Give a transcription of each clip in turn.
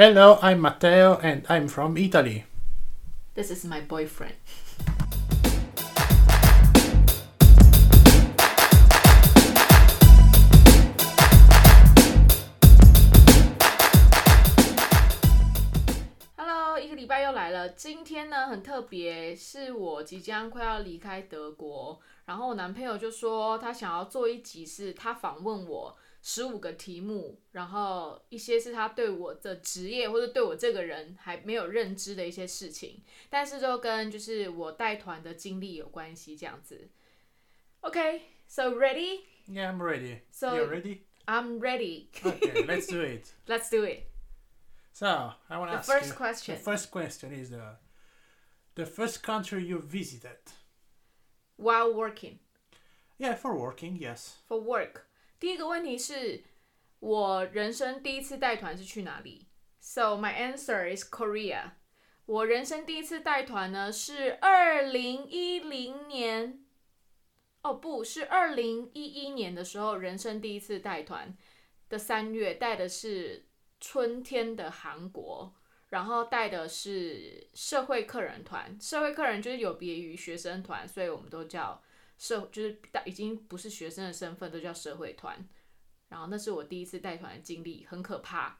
Hello, I'm Matteo and I'm from Italy. This is my boyfriend. Hello，一个礼拜又来了。今天呢很特别，是我即将快要离开德国，然后我男朋友就说他想要做一集，是他访问我十五个题目，然后一些是他对我的职业或者对我这个人还没有认知的一些事情，但是都跟就是我带团的经历有关系，这样子。OK，so ready? Yeah, I'm ready. So- You're ready? I'm ready. Okay, let's do it. Let's do it. So, I want to The first you. question. The first question is the the first country you visited. While working Yeah, for working, yes. for work，第一个问题是我人生第一次带团是去哪里？So my answer is Korea。我人生第一次带团呢是二零一零年，哦不是二零一一年的时候，人生第一次带团的三月带的是春天的韩国，然后带的是社会客人团。社会客人就是有别于学生团，所以我们都叫社，就是大已经不是学生的身份，都叫社会团。然后那是我第一次带团的经历，很可怕。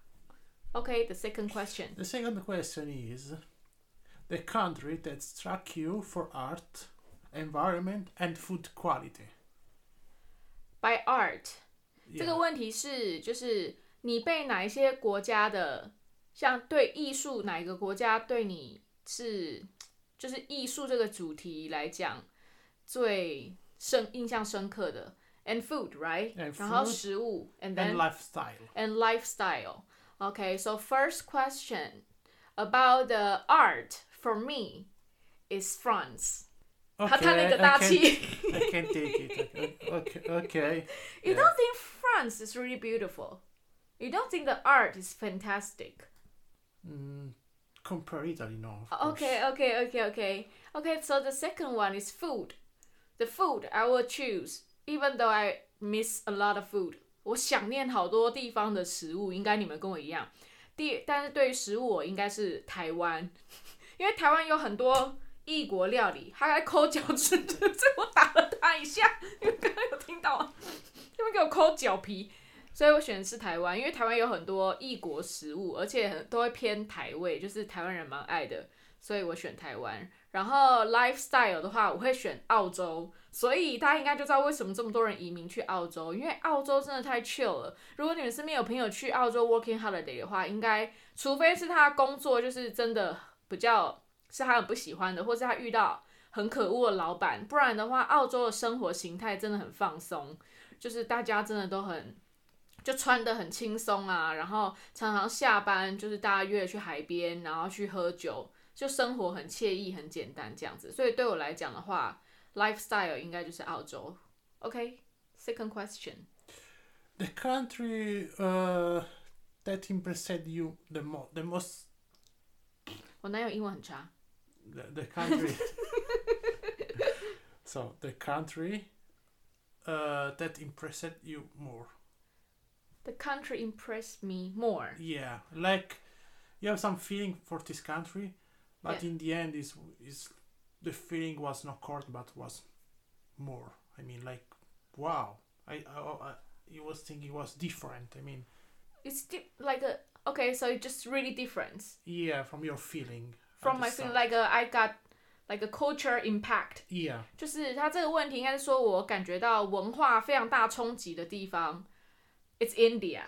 OK，the、second question。The second question is the country that struck you for art, environment, and food quality. By art，、这.个问题是就是你被哪一些国家的，像对艺术哪一个国家对你是就是艺术这个主题来讲最深印象深刻的？And food, right? And 然后 food 食物，and and then lifestyle. and lifestyle. Okay, so first question about the art for me is France. 他叹了一 Okay, 个 I 大 can, 气。 I can take it. Okay, okay, okay. You Yeah. don't think France is really beautiful? You don't think the art is fantastic? Mm, compare Italy, no. of course. Okay, okay, okay, okay. Okay, so the second one is food. The food I will choose, even though I miss a lot of food. 我想念好多地方的食物，应该你们跟我一样。第，但是对于食物，我应该是台湾，因为台湾有很多异国料理。他还抠脚趾，这我打了他一下，你们刚刚有听到吗？他们给我抠脚皮，所以我选的是台湾，因为台湾有很多异国食物，而且很都会偏台味，就是台湾人蛮爱的，所以我选台湾。然后 lifestyle 的话，我会选澳洲，所以大家应该就知道为什么这么多人移民去澳洲，因为澳洲真的太 chill 了。如果你们身边有朋友去澳洲 working holiday 的话，应该除非是他工作就是真的比较是他很不喜欢的，或是他遇到很可恶的老板，不然的话，澳洲的生活形态真的很放松，就是大家真的都很。就穿的很轻松啊，然后常常下班就是大家约去海边，然后去喝酒，就生活很惬意、很简单这样子。所以对我来讲的话，lifestyle 应该就是澳洲。OK，second、question。 The country uh, that impressed you the most, the most, 我男友英文很差。 the, the country. so the country uh, that impressed you more. The country impressed me more. Yeah, like you have some feeling for this country, but Yeah. in the end, is is the feeling was not correct, but was more. I mean, like wow. I I, I you was thinking it was different. I mean, It's di- like a okay, so it's just really different yeah, from your feeling. at from the my feeling. start. Like a, I got like a culture impact. yeah, 就是他这个问题应该是说我感觉到文化非常大冲击的地方，It's India。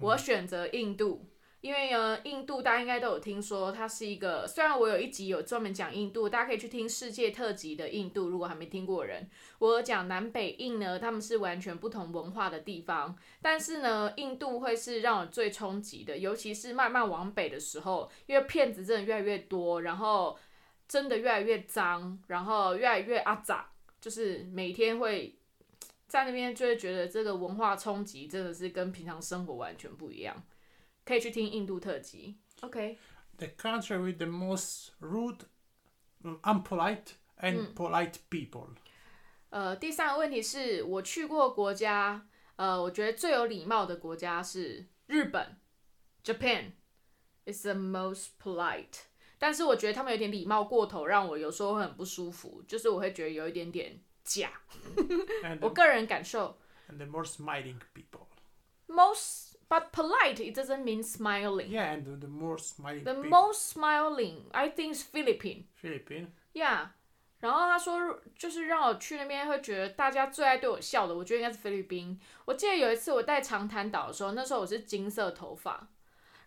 我选择印度， 因为呢，印度大家应该都有听说，它是一个虽然我有一集有专门讲印度，大家可以去听世界特辑的印度，如果还没听过的人，我讲南北印呢，他们是完全不同文化的地方，但是呢，印度会是让我最冲击的，尤其是慢慢往北的时候，因为骗子真的越来越多，然后真的越来越脏，然后越来越阿杂，就是每天会在那边就会觉得这个文化冲击真的是跟平常生活完全不一样。可以去听印度特辑。OK，the country with the most rude, um, unpolite, and polite people. 呃，第三个问题是我去过国家，呃，我觉得最有礼貌的国家是日本，Japan。is the most polite。但是我觉得他们有点礼貌过头，让我有时候会很不舒服，就是我会觉得有一点点假。我 the, 个人感受 and the most smiling people. most but polite it doesn't mean smiling. Yeah, and the, the more smiling The most smiling I think is Philippine. Philippine. Yeah. 然后他说，就是让我去那边会觉得大家最爱对我笑的，我觉得应该是菲律宾。我记得有一次我在长滩岛的时候，那时候我是金色头发，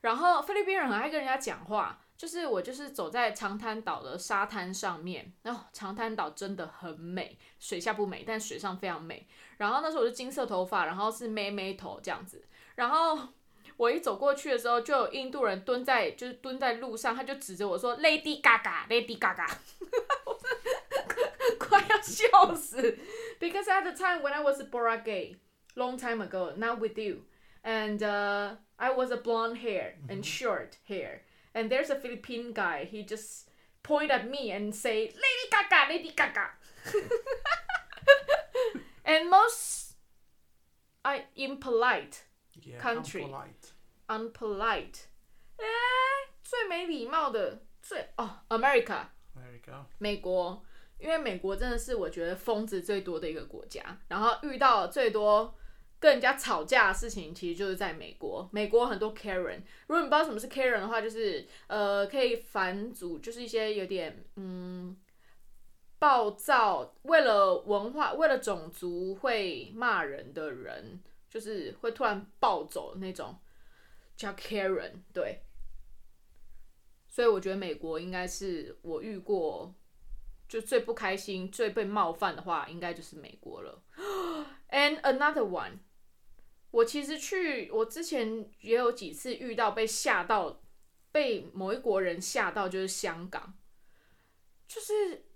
然后菲律宾人很爱跟人家讲话，就是我就是走在长滩岛的沙滩上面，然后长滩岛真的很美，水下不美，但水上非常美。然后那时候我是金色头发，然后是妹妹头这样子，然后我一走过去的时候，就有印度人蹲在就是蹲在路上，他就指着我说 “Lady Gaga，Lady Gaga”，我真的快要笑死。Because at the time when I was a Bora gay, long time ago, not with you, and uh, I was a blonde hair and short hair, and there's a Philippine guy. He just point at me and say "Lady Gaga, Lady Gaga," and most I impolite. Yeah, Country. unpolite. 哎，最没礼貌的最哦，America. 美国，因为美国真的是我觉得疯子最多的一个国家，然后遇到最多跟人家吵架的事情，其实就是在美国。美国很多 Karen，如果你不知道什么是 Karen 的话，就是呃可以反组，就是一些有点嗯暴躁，为了文化、为了种族会骂人的人，就是会突然暴走那种，叫 Karen，对。所以我觉得美国应该是我遇过就最不开心、最被冒犯的话，应该就是美国了。And another one，我其实去，我之前也有几次遇到被吓到，被某一国人吓到，就是香港，就是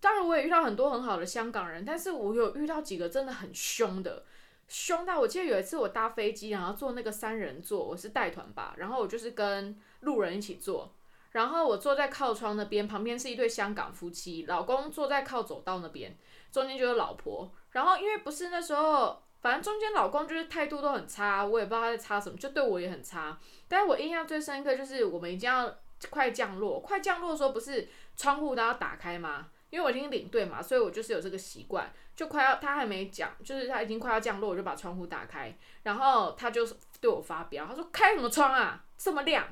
当然我也遇到很多很好的香港人，但是我有遇到几个真的很凶的。凶到我记得有一次我搭飞机，然后坐那个三人座，我是带团吧，然后我就是跟路人一起坐，然后我坐在靠窗那边，旁边是一对香港夫妻，老公坐在靠走道那边，中间就是老婆。然后因为不是那时候，反正中间老公就是态度都很差，我也不知道他在差什么，就对我也很差。但是我印象最深刻就是我们已经要快降落，快降落的时候不是窗户都要打开吗？因为我已经领队嘛，所以我就是有这个习惯，就快要他还没讲，就是他已经快要降落，我就把窗户打开，然后他就对我发飙，他说开什么窗啊，这么亮。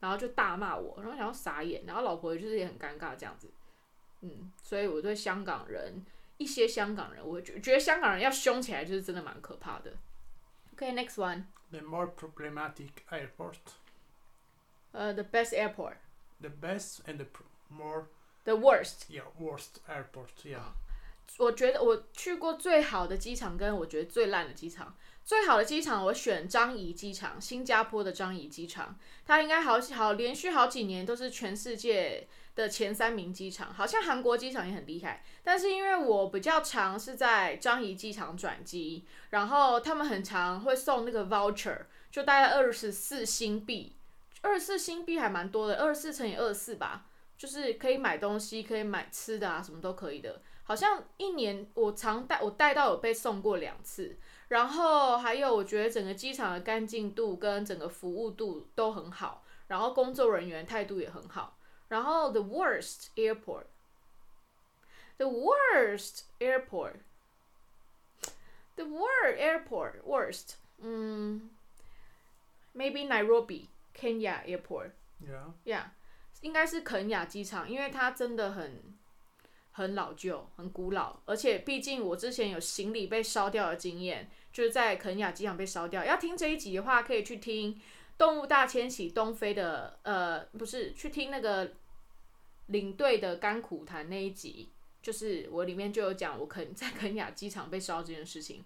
然后就大骂我，然后想要傻眼，然后老婆就是也很尴尬这样子，嗯，所以我对香港人一些香港人，我觉觉得香港人要凶起来就是真的蛮可怕的。OK，next、one，The more problematic airport, 呃、t h e best airport，the best and the pr- more worst。yeah worst airport. Yeah. 我觉得我去过最好的机场，跟我觉得最烂的机场。最好的机场，我选樟宜机场，新加坡的樟宜机场，它应该好好连续好几年都是全世界的前三名机场。好像韩国机场也很厉害，但是因为我比较常是在樟宜机场转机，然后他们很常会送那个 voucher，就大概二十四新币，二十四新币还蛮多的，二十四乘以二十四吧，就是可以买东西，可以买吃的啊，什么都可以的。好像一年我常带我带到有被送过两次，然后还有我觉得整个机场的干净度跟整个服务度都很好，然后工作人员态度也很好。然后 the worst airport，the worst airport，the worst airport worst，嗯，maybe Nairobi Kenya airport。应该是肯雅机场，因为它真的很很老旧、很古老，而且毕竟我之前有行李被烧掉的经验，就是在肯雅机场被烧掉。要听这一集的话，可以去听《动物大迁徙》东非的，呃，不是去听那个领队的甘苦谈那一集，就是我里面就有讲我肯 在肯雅机场被烧这件事情，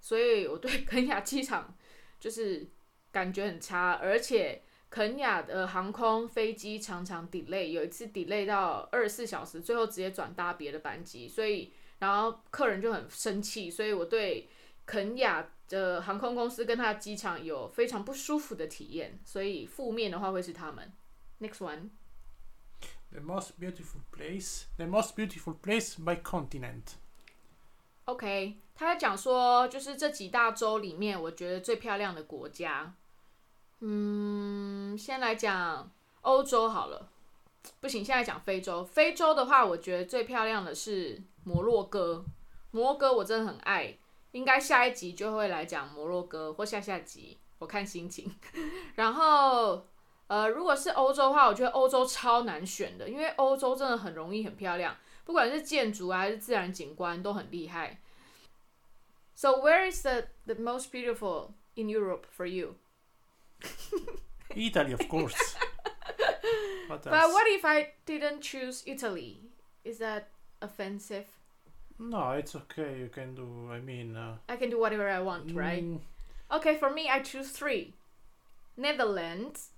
所以我对肯雅机场就是感觉很差，而且。肯雅的航空飞机常常 delay，有一次 delay 到二十四小时，最后直接转搭别的班机，所以然后客人就很生气，所以我对肯雅的航空公司跟它的机场有非常不舒服的体验，所以负面的话会是他们。Next one，The most beautiful place. The most beautiful place by continent. OK，他在讲说，就是这几大洲里面，我觉得最漂亮的国家，嗯，先来讲欧洲好了。不行，现在讲非洲。非洲的话，我觉得最漂亮的是摩洛哥。摩洛哥我真的很爱，应该下一集就会来讲摩洛哥，或下下集，我看心情。然后，呃，如果是欧洲的话，我觉得欧洲超难选的，因为欧洲真的很容易很漂亮，不管是建筑啊还是自然景观都很厉害。So where is the the most beautiful in Europe for you? Italy, of course. what But what if I didn't choose Italy? Is that offensive? No, it's okay. You can do. I mean, uh, I can do whatever I want, right? mm, Okay, for me, I choose three: Netherlands,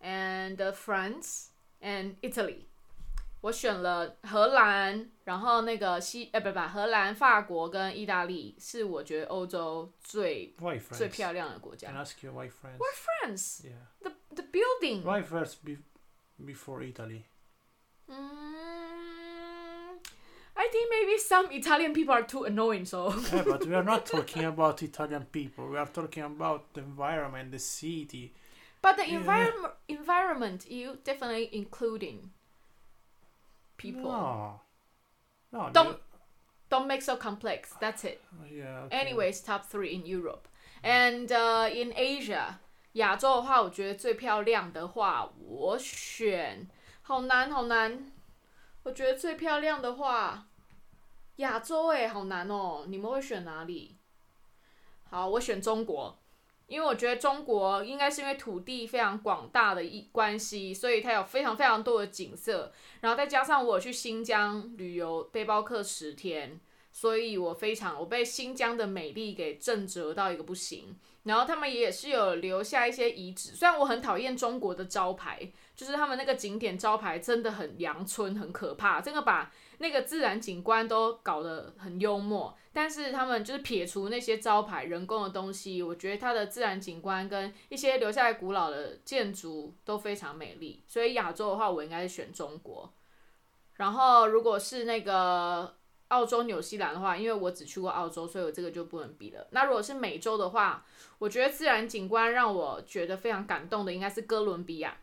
and uh, France, and Italy. 我选了荷兰，然后那个西呃不不荷兰、法国跟意大利是我觉得欧洲最 why 最 France? 漂亮的国 Can 家。 I ask you why France? France, Yeah. the the building. Why first be- before Italy? Mm, I think maybe some Italian people are too annoying, so. yeah, but we are not talking about Italian people. We are talking about the environment, the city. But the Yeah. environment environment you definitely including people. No. No. Don't- you- Don't make so complex. That's it. yeah. Okay. Anyways, top three in Europe and uh, in Asia. 亚洲的话，我觉得最漂亮的话，我选好难好难。我觉得最漂亮的话，亚洲哎，好难哦。你们会选哪里？好，我选中国， 因为我觉得中国应该是因为土地非常广大的一关系，所以它有非常非常多的景色。然后再加上我去新疆旅游，背包客十天，所以我非常我被新疆的美丽给震折到一个不行。然后他们也是有留下一些遗址，虽然我很讨厌中国的招牌，就是他们那个景点招牌真的很阳春，很可怕，真的把那个自然景观都搞得很幽默。但是他们就是撇除那些招牌、人工的东西，我觉得它的自然景观跟一些留下来古老的建筑都非常美丽。所以亚洲的话，我应该是选中国。然后如果是那个澳洲、纽西兰的话，因为我只去过澳洲，所以我这个就不能比了。那如果是美洲的话，我觉得自然景观让我觉得非常感动的应该是哥伦比亚。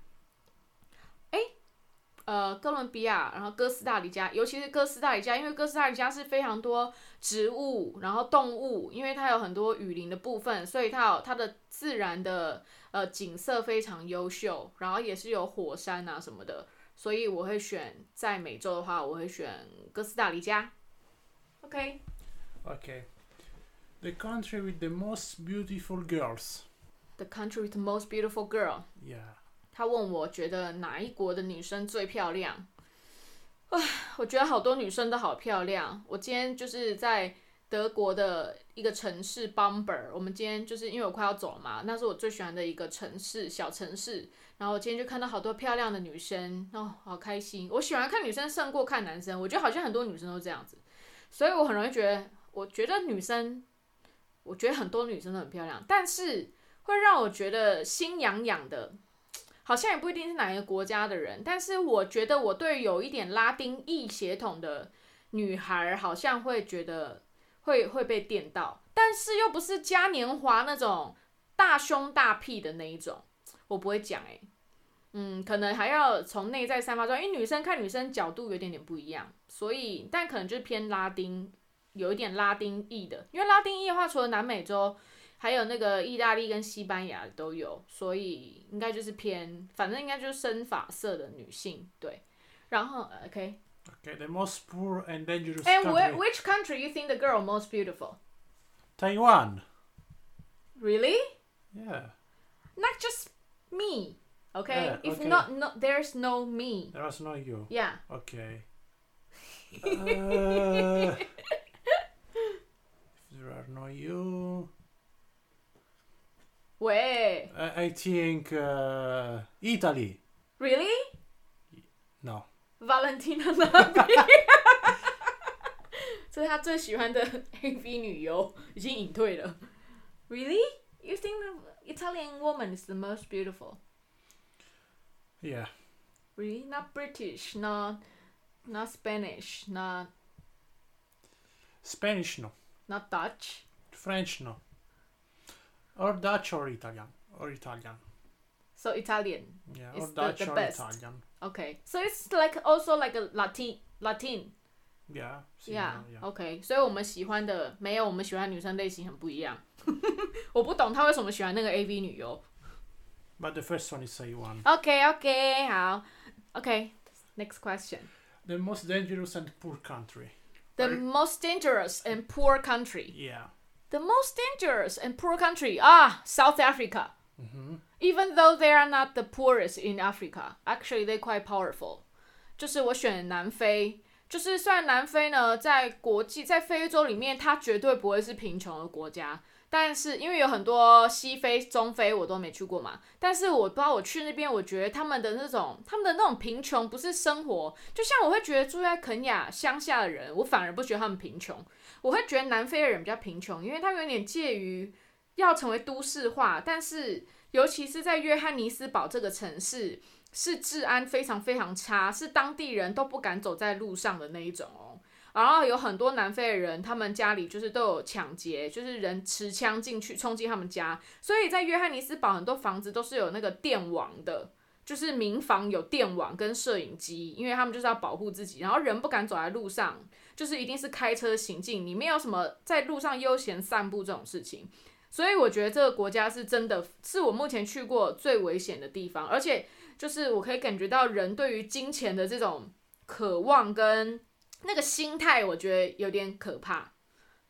诶，呃，哥伦比亚，然后哥斯达黎加，尤其是哥斯达黎加，因为哥斯达黎加是非常多植物，然后动物，因为它有很多雨林的部分，所以它有它的自然的呃景色非常优秀，然后也是有火山啊什么的，所以我会选在美洲的话，我会选哥斯达黎加。OK，Okay. The country with the most beautiful girls. The country with the most beautiful girl。Yeah. 他问我觉得哪一国的女生最漂亮？啊，我觉得好多女生都好漂亮。我今天就是在德国的一个城市 Bamber，我们今天就是因为我快要走了嘛，那是我最喜欢的一个城市，小城市。然后我今天就看到好多漂亮的女生，哦，好开心。我喜欢看女生胜过看男生，我觉得好像很多女生都这样子，所以我很容易觉得，我觉得女生，我觉得很多女生都很漂亮，但是会让我觉得心痒痒的。好像也不一定是哪一个国家的人，但是我觉得我对有一点拉丁裔血统的女孩，好像会觉得会会被电到，但是又不是嘉年华那种大胸大屁的那一种，我不会讲诶、嗯，可能还要从内在散发出来，因为女生看女生角度有点点不一样，所以但可能就是偏拉丁，有一点拉丁裔的，因为拉丁裔的话，除了南美洲。还有那个意大利跟西班牙都有，所以应该就是偏，反正应该就是深发色的女性，对。然后呃，OK， Okay. The most poor and dangerous and where, country. which country you think the girl most beautiful? Taiwan. Really? Yeah. Not just me, okay? Yeah, if okay. not, no, there's no me. There was no you. Yeah. Okay. Uh, if there are no you, 喂 I, I think uh, Italy. Really? No. Valentina Nabi 这是他最喜欢的 AV 女优，已经隐退了。Really? You think the Italian woman is the most beautiful? Yeah. Really? Not British, not not Spanish, not Spanish no. not Dutch. French no. Or Dutch or Italian. Or Italian. So Italian. Yeah, It's or the- Dutch the or best. Italian. Okay. So it's like also like a Latin Latin. Yeah. Yeah. similar, yeah. OK，所以我们喜欢的没有我们喜欢女生类型很不一样。我不懂他为什么喜欢那个 AV 女优。 But the first one is A1. OK OK，好。OK，next、question。 The most dangerous and poor country. The Right. most dangerous and poor country. Yeah. The most dangerous and poor country. Ah, South Africa. hmm Even though they are not the poorest in Africa, actually they quite powerful. 就是我选南非，就是虽然南非呢在国际在非洲里面，它绝对不会是贫穷的国家， 但是因为有很多西非、中非我都没去过嘛，但是我不知道我去那边，我觉得他们的那种他们的那种贫穷不是生活，就像我会觉得住在肯亚乡下的人，我反而不觉得他们贫穷，我会觉得南非的人比较贫穷，因为他们有点介于要成为都市化，但是尤其是在约翰尼斯堡这个城市，是治安非常非常差，是当地人都不敢走在路上的那一种哦。然后有很多南非的人，他们家里就是都有抢劫，就是人持枪进去冲进他们家，所以在约翰尼斯堡很多房子都是有那个电网的，就是民房有电网跟摄影机，因为他们就是要保护自己，然后人不敢走在路上，就是一定是开车行进，你没有什么在路上悠闲散步这种事情。所以我觉得这个国家是真的是我目前去过最危险的地方，而且就是我可以感觉到人对于金钱的这种渴望跟那个心态，我觉得有点可怕。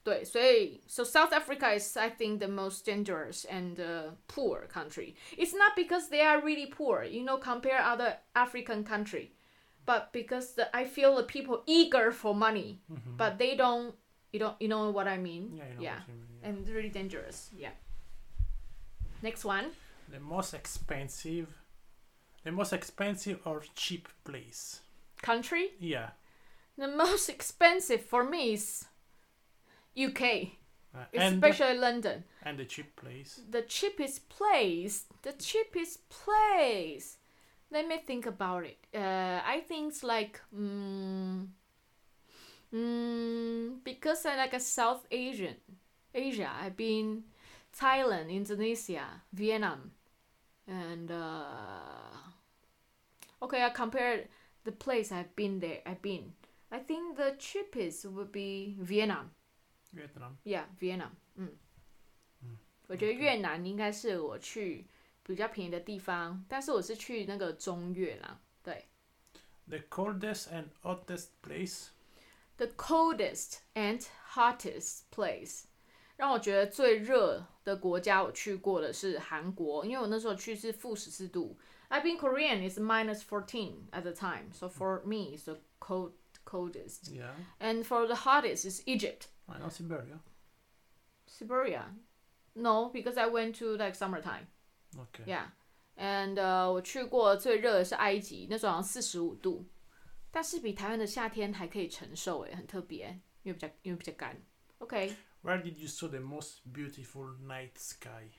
对，所以 so South Africa is I think the most dangerous and uh, poor country. It's not because they are really poor, you know, compare other African country, but because the, I feel the people eager for money, but they don't. You don't. You know what I mean? Yeah, you know yeah what you mean, yeah. and really dangerous. Yeah. Next one. The most expensive. The most expensive or cheap place. Country. Yeah. The most expensive for me is UK, Uh, and especially London. and the cheap place. The cheapest place. The cheapest place. Let me think about it. Uh, I think it's like mm, mm, because I like a South Asian, Asia. I've been Thailand, Indonesia, Vietnam, and uh, okay. I compare the place I've been there. I've been. I think the cheapest would be Vietnam. Vietnam. Yeah, Vietnam. 嗯，我觉得越南应该是我去比较便宜的地方，但是我是去那个中越啦。对 The coldest and hottest place. ，the coldest and hottest place，让我觉得最热的国家我去过的是韩国，因为我那时候去是负十四度。I've been Korean is minus fourteen at the time, so for me it's the cold coldest, Yeah. and for the hottest is Egypt, I know Siberia. Siberia. No, because I went to like summertime. Okay. Yeah, and 呃，我去过最热的是埃及，那时候好像四十五度，但是比台湾的夏天还可以承受，诶，很特别，因为比较因为比较干。OK，where、 Where did you saw the most beautiful night sky?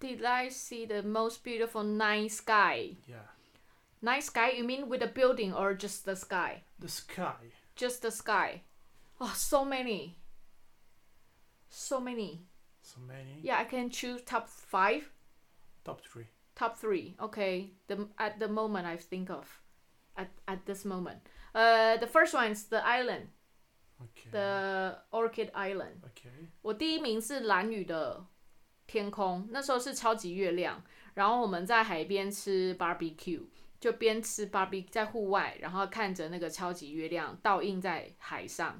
did I see the most beautiful night sky? Yeah. Night sky? You mean with a building or just the sky? The sky. Just the sky. Oh, so many. So many. So many. Yeah, I can choose top five. Top three. Top three. Okay. The at the moment I think of, at at this moment. Uh, the first one is the island, Okay. the Orchid Island. okay. 我第一名是蓝屿的天空，那时候是超级月亮，然后我们在海边吃 barbecue， 就边吃 barbecue 在户外，然后看着那个超级月亮倒映在海上，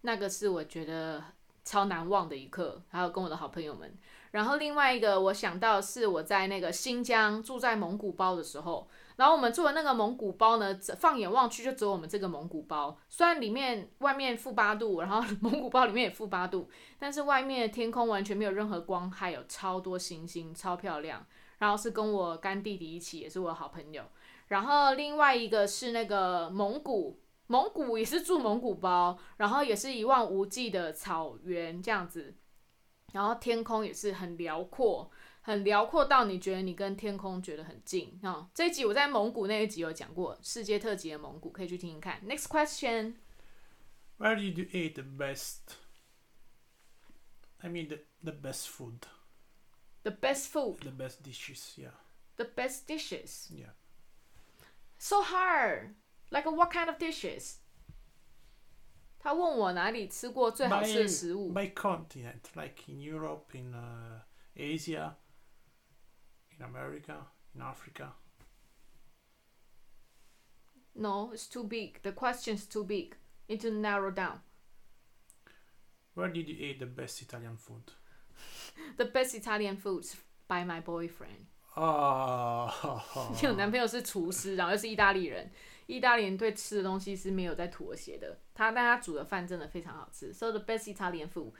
那个是我觉得超难忘的一刻，还有跟我的好朋友们。然后另外一个我想到是我在那个新疆住在蒙古包的时候，然后我们住的那个蒙古包呢，放眼望去就只有我们这个蒙古包，虽然里面外面负八度，然后 蒙古包里面也负八度，但是外面的天空完全没有任何光害，有超多星星，超漂亮。然后是跟我干弟弟一起，也是我的好朋友。然后另外一个是那个蒙古，蒙古也是住蒙古包，然后也是一望无际的草原这样子，然后天空也是很辽阔，很辽阔到你觉得你跟天空觉得很近啊、这一集我在蒙古那一集有讲过世界特辑的蒙古，可以去听听看。Next question，Where did you eat the best? I mean the, the best food. The best food, the best dishes. Yeah, the best dishes. yeah. So hard. Like what kind of dishes? 他问我哪里吃过最好吃的食物。 by continent, like in Europe, in uh, Asia, in America, in Africa. No, it's too big. The question's too big. Need to narrow down. Where did you eat the best Italian food? The best Italian foods by my boyfriend. Oh, 因为我男朋友是厨师，然后又是意大利人。意大利人对吃的东西是没有在妥协的。他但他煮的饭真的非常好吃。So the best Italian food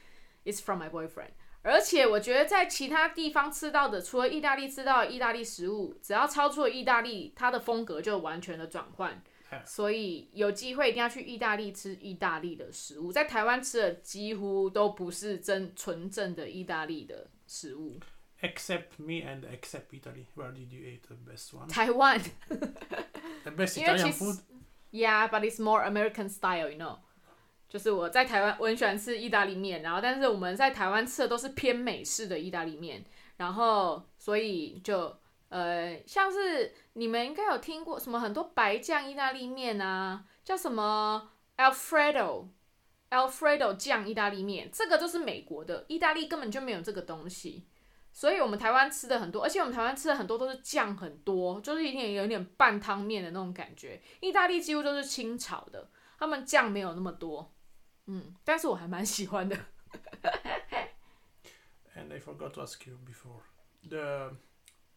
is from my boyfriend. 而且我觉得在其他地方吃到的，除了意大利吃到的意大利食物，只要超出了意大利，它的风格就完全的转换。所以有机会一定要去意大利吃意大利的食物，在台湾吃的几乎都不是真纯正的意大利的食物。Except me and except Italy. Where did you eat the best one? 台湾 The best 因为 Italian 其实 food? Yeah, but it's more American style, you know. 就是我在台湾，我很喜欢吃意大利面，然后但是我们在台湾吃的都是偏美式的意大利面，然后所以就呃，像是你们应该有听过什么很多白酱意大利面啊，叫什么 Alfredo。Alfredo 酱意大利面，这个就是美国的，意大利根本就没有这个东西，所以我们台湾吃的很多，而且我们台湾吃的很多都是酱很多，就是一点有点半汤面的那种感觉。意大利几乎都是清炒的，他们酱没有那么多，嗯，但是我还蛮喜欢的。And I forgot to ask you before. The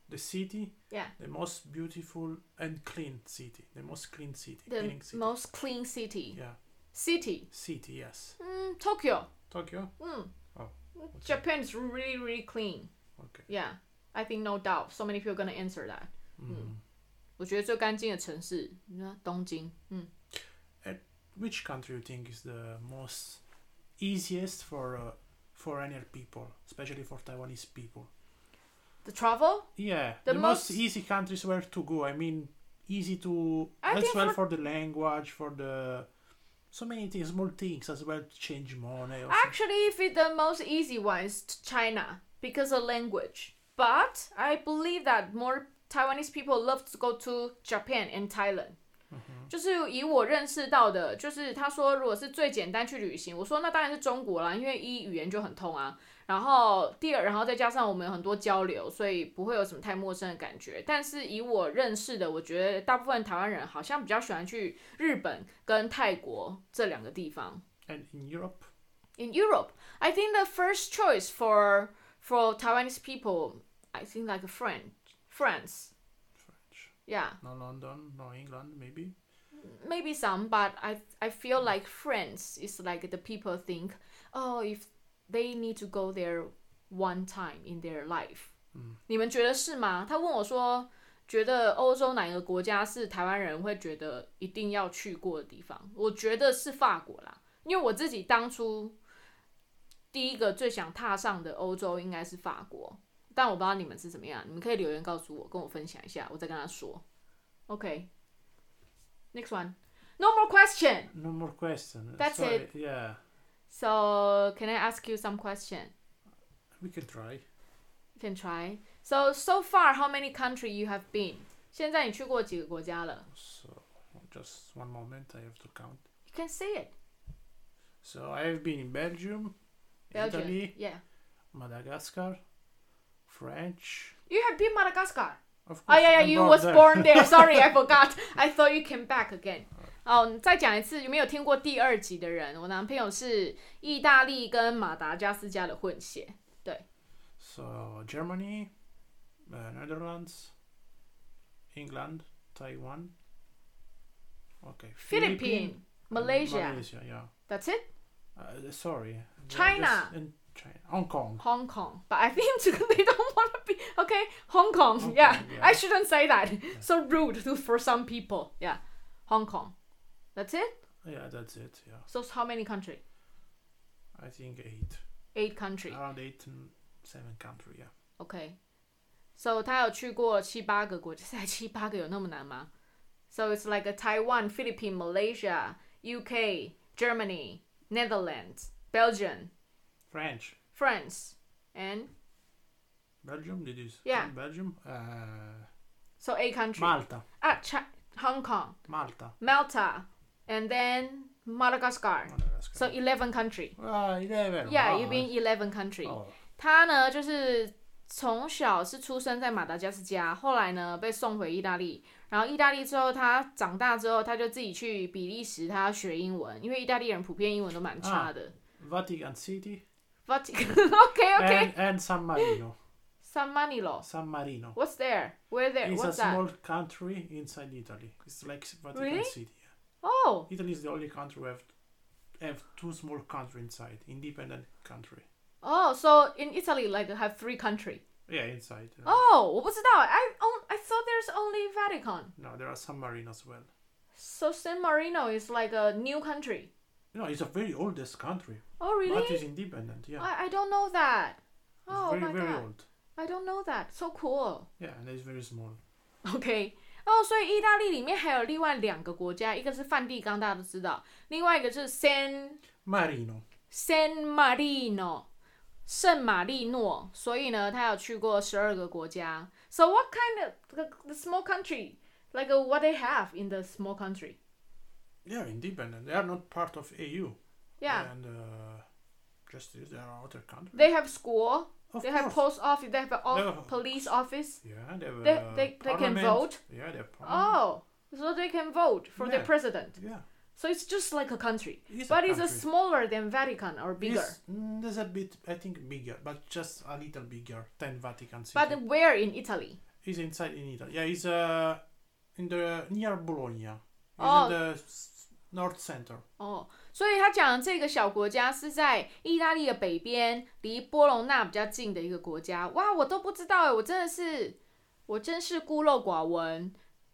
the city, Yeah. the most beautiful and clean city, the most clean city, The city. most clean city yeah, city，city. Yes, 嗯，Tokyo，Tokyo. 嗯 Oh, Japan is really really clean。Okay. Yeah, I think no doubt so many people gonna answer that。 Mm. 我觉得最干净的城市，你看东京，嗯 Which country you think is the most easiest for uh, foreigner people, especially for Taiwanese people? ，the travel。 Yeah, The the, most, most- easy countries where to go. I mean, easy to I as think well for- for, the language, for the so many things, small things as well to change money. Or Actually, if it, the most easy one is t- China because of language. But I believe that more Taiwanese people love to go to Japan and Thailand. 就是以我认识到的，就是他说如果是最简单去旅行，我说那当然是中国啦，因为一语言就很通啊。然后第二，然后再加上我们有很多交流，所以不会有什么太陌生的感觉。但是以我认识的，我觉得大部分台湾人好像比较喜欢去日本跟泰国这两个地方。 and in Europe, in Europe. I think the first choice for for Taiwanese people, I think like French, France. French, Yeah, no London, no England, maybe. maybe some, but I I feel like France is like the people think, oh, if they need to go there one time in their life. 你们觉得是吗？他问我说，觉得欧洲哪个国家是台湾人会觉得一定要去过的地方？我觉得是法国啦，因为我自己当初 第一个最想踏上的欧洲应该是法国，但我不知道你们是怎么样，你们可以留言告诉我，跟我分享一下，我再跟他说。OK，next、one. No more question. No more question. That's Sorry, it. Yeah, So can I ask you some question? we can try. You can try. So so far, how many country you have been? 现在你去过几个国家了 So just one moment, I have to count. You can say it. So I have been in Belgium, Belgium. Italy, Yeah. Madagascar, French. You have been Madagascar. Of course, Oh yeah, yeah. I'm You born was there. born there. Sorry, I forgot. I thought you came back again. 哦，你再讲一次，有没有听过第二集的人？我男朋友是意大利跟马达加斯加的混血。 So Germany, uh, Netherlands, England, Taiwan. Okay. Philippines, Malaysia. Malaysia, yeah. That's it. Uh, sorry. China. Just in China. Hong Kong. Hong Kong. But I think they don't want to be okay. Hong Kong. Hong yeah. Kong, yeah. I shouldn't say that. So rude to, for some people. Yeah. Hong Kong. That's it. Yeah, that's it. Yeah. So how many country? I think eight. Eight country. Around eight and seven country. Yeah. OK。So 他有去过七八个国家，才七八个有那么难吗？So it's like a Taiwan, Philippines, Malaysia, UK, Germany, Netherlands, Belgium, French. France, and Belgium, did you say Yeah. Belgium? Uh, So A country. Malta. ah, Chi- Hong Kong, Malta. Malta, and then Madagascar. Madagascar. So eleven country. ah, 11. Yeah, wow. you been eleven country. Oh, 他呢，就是 从小是出生在马达加斯加，后来呢被送回意大利，然后意大利之后，他长大之后，他就自己去比利时，他要学英文，因为意大利人普遍英文都蛮差的。Vatican City Vatican. okay, okay. and, and San Marino. San Marino. San Marino. What's there? Where there? It's What's a that? small country inside Italy. It's like Vatican Really? City. Oh, Italy is the only country who have have two small country inside, independent country. oh. So in Italy, like have three country. Yeah, inside. uh, Oh, 我不知道。I on I thought there's only Vatican. No, there are San Marino as well. So San Marino is like a new country. No, it's a very oldest country, Oh, really? but it's independent. Yeah, I I don't know that. it's Oh very my very god. old. I don't know that. So cool. Yeah, and it's very small. OK，哦，所以意大利里面还有另外两个国家，一个是梵蒂冈，大家都知道，另外一个是 San Marino. San Marino， 圣马力诺。所以呢，他有去过十二个国家。So what kind of the, the small country like uh, what they have in the small country? Yeah, independent. They are not part of AU. Yeah, And uh, just as there are other countries. they have school. Of they have course. post office. They have a They off- have- police office. Yeah, they have. They uh, they, they can parliament. vote. Yeah, they have parliament. Oh, so they can vote for their Yeah. president. Yeah. So it's just like a country, It's but a it's a country. smaller than Vatican or bigger. It's, mm, there's a bit, I think, bigger, but just a little bigger than Vatican City. But where in Italy? It's inside in Italy. Yeah, it's uh, in the near Bologna. It's Oh. in the s- north center. 哦，所以他讲的这个小国家是在意大利的北边，离波隆纳比较近的一个国家。哇，我都不知道哎，我真的是，我真是孤陋寡闻。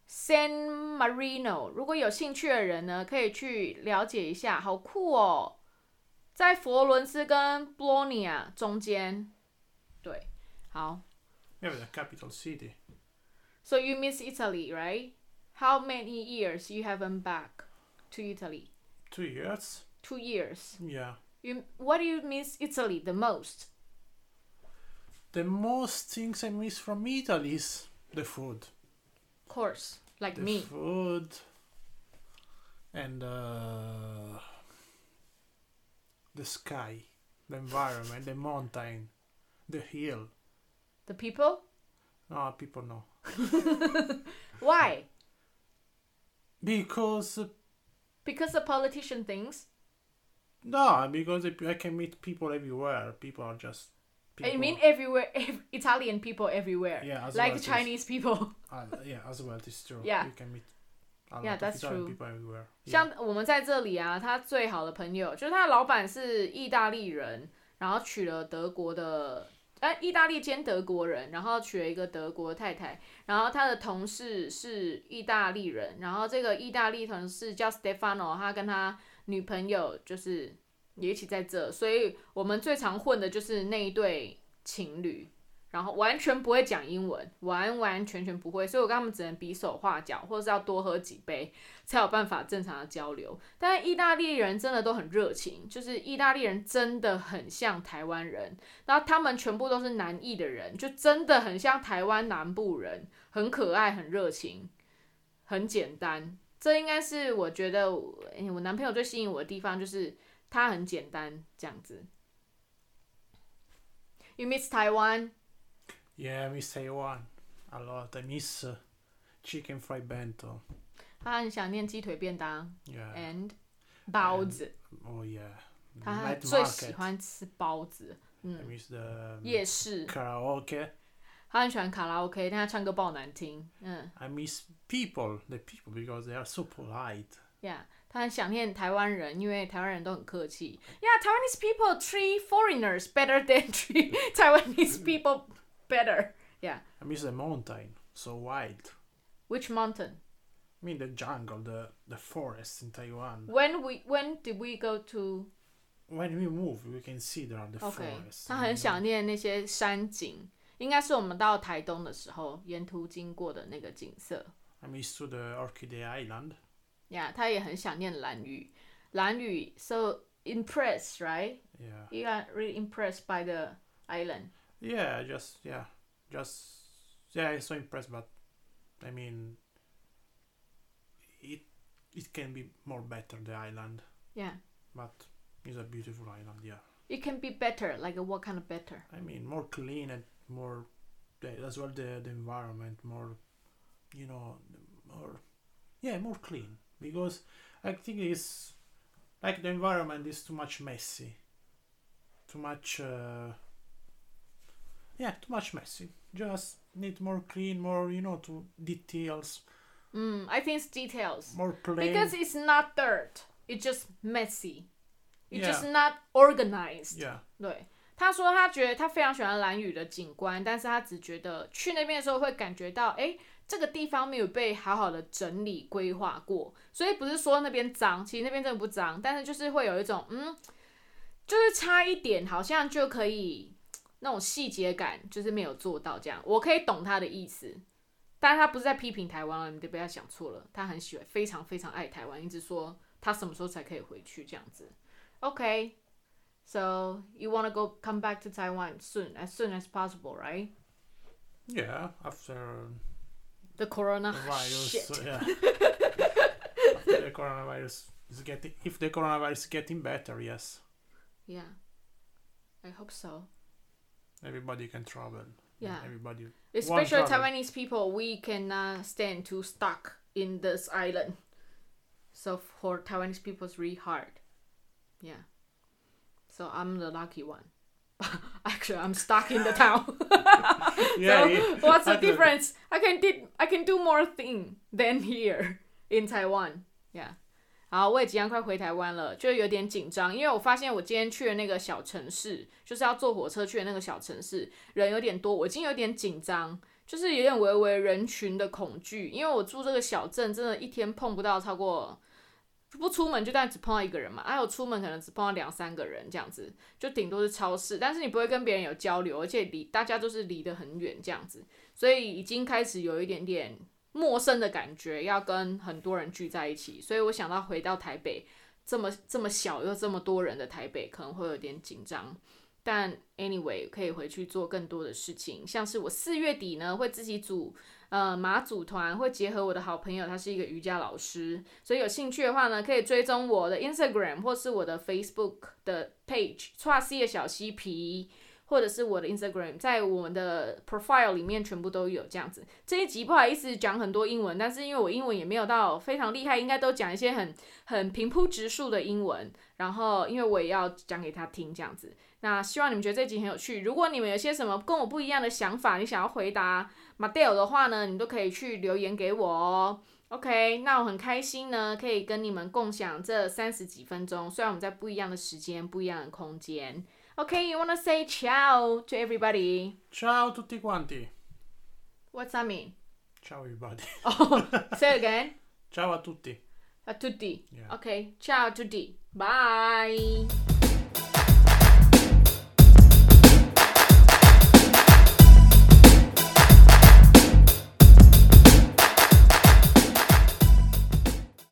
San Marino，如果有兴趣的人呢，可以去了解一下，好酷哦，在佛罗伦斯跟 Bologna 中间。对，好。 Yeah, the capital city. So you miss Italy, right? How many years you haven't back to Italy? Two years. Two years. Yeah. You what do you miss Italy the most? The most things I miss from Italy is the food. Course, like The me. food. And uh, the sky, the environment, the mountain, the hill. The people? No, people know. Why? Because uh, Because the politician thinks. no, because I can meet people everywhere. People are just. People. I mean everywhere, ev- Italian people everywhere. Yeah, as like well Chinese people. Uh, yeah, as well, it's true. Yeah. you can meet. Yeah, that's true. people everywhere. Yeah. 像我们在这里啊，他最好的朋友就是他的老板是意大利人，然后娶了德国的，呃，意大利兼德国人，然后娶了一个德国太太，然后他的同事是意大利人，然后这个意大利同事叫 Stefano，他跟他女朋友就是也一起在这，所以我们最常混的就是那一对情侣。然后完全不会讲英文，完完全全不会，所以我跟他们只能比手画脚，或者是要多喝几杯，才有办法正常的交流。但是意大利人真的都很热情，就是意大利人真的很像台湾人，然后他们全部都是南裔的人，就真的很像台湾南部人，很可爱，很热情，很简单。这应该是我觉得我，诶我男朋友最吸引我的地方，就是他很简单这样子。You miss Taiwan? Yeah, I miss Taiwan a lot. I miss uh, chicken fried bento. 他很想念鸡腿便当 Yeah. and 包子，oh yeah. 他 Night 最喜 market. 欢吃包子。I 嗯，miss the um, 夜市，karaoke. 他很喜欢卡拉 OK，但他唱歌爆难听。嗯 I miss people, the people, because they are so polite. ，Yeah，他很想念台湾人，因为台湾人都很客气。Yeah, Taiwanese people treat foreigners better than treat Taiwanese people better. Yeah, I miss the mountain, so wild. which mountain? I mean the jungle, the the forest in Taiwan. When we when did we go to? When we move, we can see there are the OK， forests. 他 and, 很 uh, 想念那些山景，应该是我们到台东的时候沿途经过的那个景色。 I miss to the Orchid Island. Yeah，他也很想念蓝屿。蓝屿，so impressed, right? Yeah. You are really impressed by the island. Yeah, just yeah. just yeah, I'm so impressed. But I mean, it it can be more better the island, Yeah. but it's a beautiful island. Yeah, It can be better. Like what kind of better? I mean more clean and more yeah, as well the the environment more, you know, more yeah more clean because I think it's like the environment is too much messy, too much. Uh, yeah, too much messy. Just need more clean, more you know, to details, Mm, I think it's details. more plain. Because it's not dirt. It's just messy. It's Yeah. just not organized. yeah, 对，他说他觉得他非常喜欢蓝屿的景观，但是他只觉得去那边的时候会感觉到，哎， 这个地方没有被好好的整理规划过，所以不是说那边脏，其实那边真的不脏，但是就是会有一种，嗯，就是差一点，好像就可以那种细节感，就是没有做到这样。我可以懂他的意思，但是他不是在批评台湾了，你就不要想错了，他很喜欢，非常非常爱台湾，一直说他什么时候才可以回去这样子。OK。So you want to go come back to Taiwan soon, as soon as possible, right? yeah. After The corona the virus, shit. yeah. after the coronavirus is getting, if the coronavirus is getting better, yes, Yeah, I hope so. everybody can travel. Yeah. everybody. Especially. Taiwanese people, we cannot stand to stuck in this island. So for Taiwanese people, it's really hard. Yeah. So I'm the lucky one. Actually, I'm stuck in the town. Yeah, so what's the difference? I can did I can do more thing than here in Taiwan. Yeah. 好，我也即将快回台湾了，就有点紧张，因为我发现我今天去的那个小城市，就是要坐火车去的那个小城市，人有点多，我已经有点紧张，就是有点微微人群的恐惧，因为我住这个小镇，真的一天碰不到超过，不出门就大概只碰到一个人嘛，还有出门可能只碰到两三个人这样子，就顶多是超市，但是你不会跟别人有交流，而且离大家都是离得很远这样子，所以已经开始有一点点陌生的感觉，要跟很多人聚在一起，所以我想到回到台北这么这么小又这么多人的台北，可能会有点紧张。但 anyway 可以回去做更多的事情，像是我四月底呢会自己组呃马祖团，会结合我的好朋友，他是一个瑜伽老师，所以有兴趣的话呢，可以追踪我的 Instagram 或是我的 Facebook 的 page，跨 C 的小嬉皮。或者是我的 Instagram，在我们的 profile 里面全部都有这样子。这一集不好意思讲很多英文，但是因为我英文也没有到非常厉害，应该都讲一些很很平铺直述的英文。然后因为我也要讲给他听这样子，那希望你们觉得这集很有趣。如果你们有些什么跟我不一样的想法，你想要回答 Mateo 的话呢，你都可以去留言给我哦。OK，那我很开心呢，可以跟你们共享这三十几分钟。虽然我们在不一样的时间、不一样的空间。Okay, you wanna say ciao to everybody? Ciao tutti quanti. What's that mean? Ciao everybody. Oh, say again. Ciao a tutti. A tutti. Yeah. Okay, ciao tutti. Bye.